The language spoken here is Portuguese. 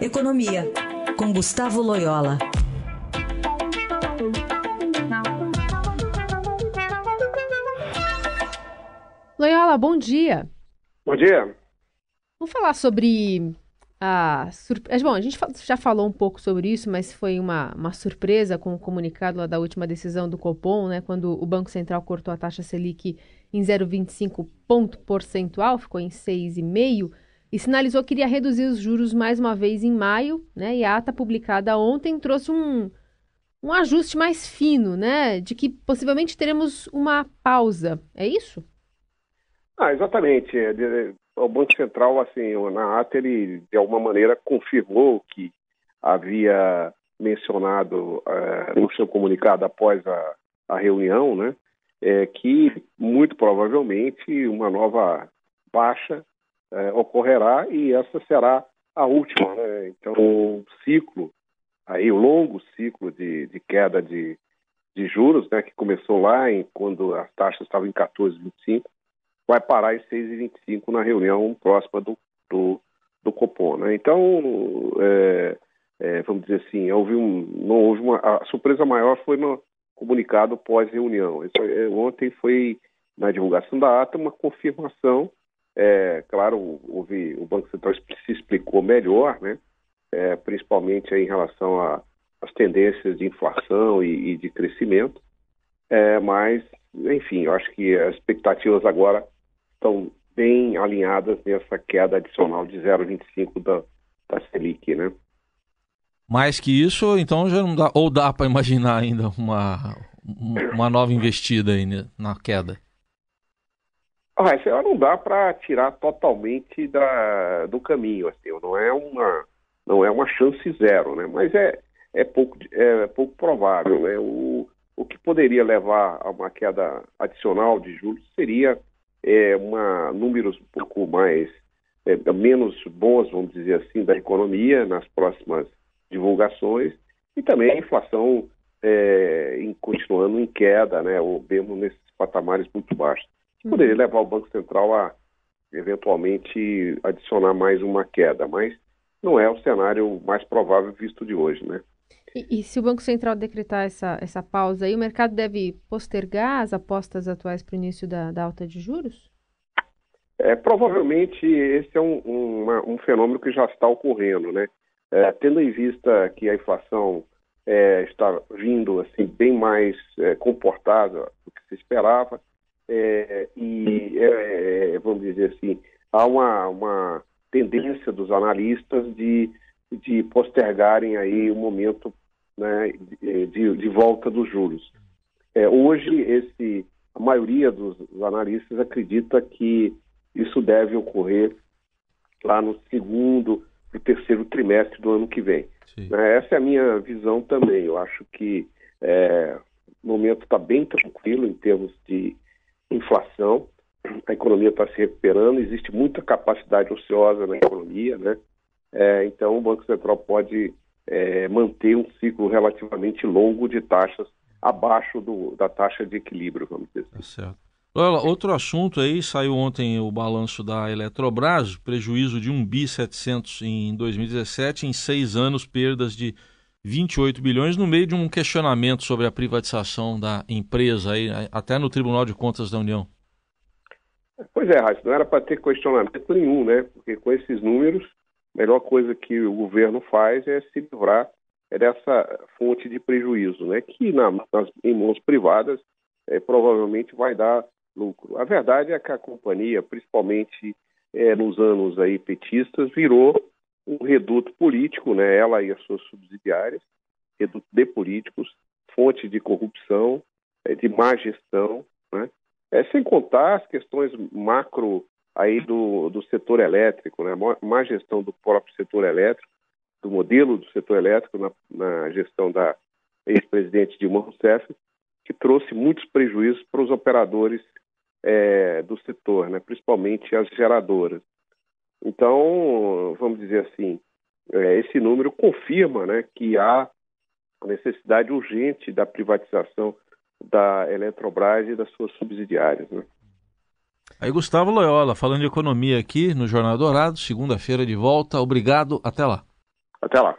Economia, com Gustavo Loyola. Loyola, bom dia. Bom dia. Vamos falar sobre a surpresa. Bom, a gente já falou um pouco sobre isso, mas foi uma, uma surpresa com o comunicado lá da última decisão do Copom, né? Quando o Banco Central cortou a taxa Selic em 0,25 ponto percentual, ficou em 6,5 e sinalizou que iria reduzir os juros mais uma vez em maio, né? E a ata publicada ontem trouxe um, um ajuste mais fino, né? De que possivelmente teremos uma pausa. É isso? Ah, exatamente. É, o Banco Central, assim, na ata, ele de alguma maneira confirmou que havia mencionado é, no seu comunicado após a, a reunião, né, é, que muito provavelmente uma nova baixa é, ocorrerá e essa será a última. Né? Então, o ciclo, aí o longo ciclo de, de queda de, de juros, né, que começou lá em, quando as taxas estavam em 14,25, vai parar em 6,25 na reunião próxima do, do, do Copom. Né? Então, é, é, vamos dizer assim, houve um, não houve uma, a surpresa maior foi no comunicado pós-reunião. É, ontem foi, na divulgação da ata, uma confirmação. É, claro, houve, o Banco Central se explicou melhor, né? É, principalmente em relação às tendências de inflação e, e de crescimento. É, mas, enfim, eu acho que as expectativas agora estão bem alinhadas nessa queda adicional de 0,25 da, da Selic, né? Mais que isso, então já não dá, ou dá para imaginar ainda uma, uma nova investida aí na queda? Ah, isso não dá para tirar totalmente da, do caminho, assim, não é uma não é uma chance zero, né? Mas é, é pouco é pouco provável, né? O, o que poderia levar a uma queda adicional de juros seria é, uma, números um pouco mais, é, menos bons, vamos dizer assim, da economia nas próximas divulgações e também a inflação é, em, continuando em queda, né, ou mesmo nesses patamares muito baixos. Uhum. Poderia levar o Banco Central a eventualmente adicionar mais uma queda, mas não é o cenário mais provável visto de hoje, né? E, e, se o Banco Central decretar essa, essa pausa aí, o mercado deve postergar as apostas atuais para o início da, da, alta de juros? É, provavelmente esse é um, um, um fenômeno que já está ocorrendo, né? É, tendo em vista que a inflação é, está vindo assim bem mais é, comportada do que se esperava é, e é, vamos dizer assim há uma, uma tendência dos analistas de de postergarem aí o momento né, de, de, volta dos juros. É, hoje, esse, a maioria dos analistas acredita que isso deve ocorrer lá no segundo e terceiro trimestre do ano que vem. Né, essa é a minha visão também. Eu acho que é, o momento está bem tranquilo em termos de inflação, a economia está se recuperando, existe muita capacidade ociosa na economia, né? É, então, o Banco Central pode é, manter um ciclo relativamente longo de taxas abaixo do, da taxa de equilíbrio, vamos dizer assim. Tá certo. Olha, outro assunto aí, saiu ontem o balanço da Eletrobras, prejuízo de 1 bi 700 em 2017, em seis anos perdas de 28 bilhões, no meio de um questionamento sobre a privatização da empresa, aí, até no Tribunal de Contas da União. Pois é, Raíssa, não era para ter questionamento nenhum, né? Porque com esses números, a melhor coisa que o governo faz é se livrar dessa fonte de prejuízo, né, que na, nas, em mãos privadas é, provavelmente vai dar lucro. A verdade é que a companhia, principalmente é, nos anos aí petistas, virou um reduto político, né, ela e as suas subsidiárias, reduto de políticos, fonte de corrupção, é, de má gestão, né, é, sem contar as questões macro aí do, do setor elétrico, né? má gestão do próprio setor elétrico, do modelo do setor elétrico na, na gestão da ex-presidente Dilma Rousseff, que trouxe muitos prejuízos para os operadores é, do setor, né? principalmente as geradoras. Então, vamos dizer assim, é, esse número confirma né, que há a necessidade urgente da privatização da Eletrobras e das suas subsidiárias. Né? Aí Gustavo Loyola, falando de economia aqui no Jornal Dourado, segunda-feira de volta. Obrigado, até lá. Até lá.